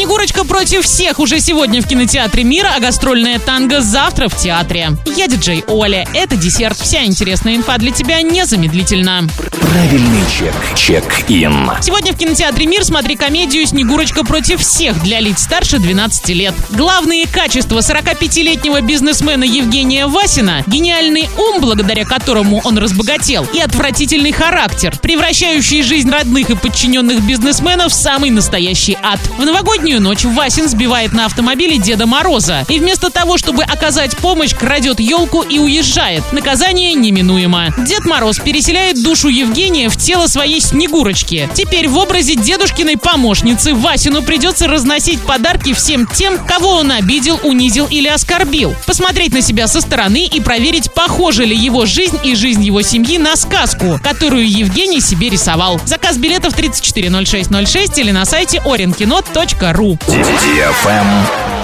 Снегурочка против всех уже сегодня в кинотеатре Мира, а гастрольная танго завтра в театре. Я диджей Оля. Это десерт. Вся интересная инфа для тебя незамедлительно. Правильный чек. Чек-ин. Сегодня в кинотеатре Мир смотри комедию «Снегурочка против всех» для лиц старше 12 лет. Главные качества 45-летнего бизнесмена Евгения Васина – гениальный ум, благодаря которому он разбогател, и отвратительный характер, превращающий жизнь родных и подчиненных бизнесменов в самый настоящий ад. В новогоднюю ночь Васин сбивает на автомобиле Деда Мороза и вместо того, чтобы оказать помощь, крадет елку и уезжает. Наказание неминуемо. Дед Мороз переселяет душу Евгения в тело своей Снегурочки. Теперь в образе дедушкиной помощницы Васину придется разносить подарки всем тем, кого он обидел, унизил или оскорбил. Посмотреть на себя со стороны и проверить, похожа ли его жизнь и жизнь его семьи на сказку, которую Евгений себе рисовал. Заказ билетов 340606 или на сайте orinkino.ru.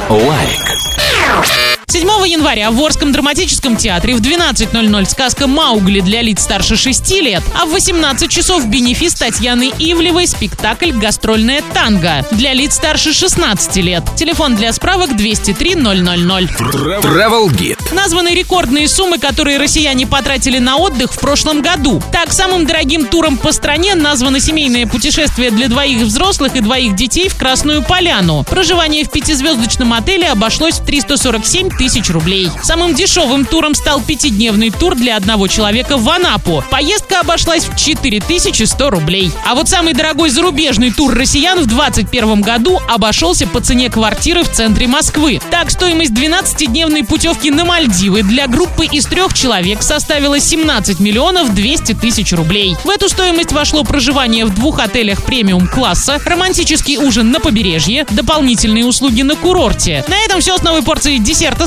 Лайк. 7 января в Орском драматическом театре в 12.00 сказка «Маугли» для лиц старше 6 лет, а в 18 часов бенефис Татьяны Ивлевой спектакль «Гастрольная танго» для лиц старше 16 лет. Телефон для справок 203 000. Travel Guide. Названы рекордные суммы, которые россияне потратили на отдых в прошлом году. Так, самым дорогим туром по стране названо семейное путешествие для двоих взрослых и двоих детей в Красную Поляну. Проживание в пятизвездочном отеле обошлось в 347 тысяч рублей. Самым дешевым туром стал пятидневный тур для одного человека в Анапу. Поездка обошлась в 4100 рублей. А вот самый дорогой зарубежный тур россиян в 2021 году обошелся по цене квартиры в центре Москвы. Так, стоимость 12-дневной путевки на Мальдивы для группы из трех человек составила 17 миллионов 200 тысяч рублей. В эту стоимость вошло проживание в двух отелях премиум-класса, романтический ужин на побережье, дополнительные услуги на курорте. На этом все с новой порцией десерта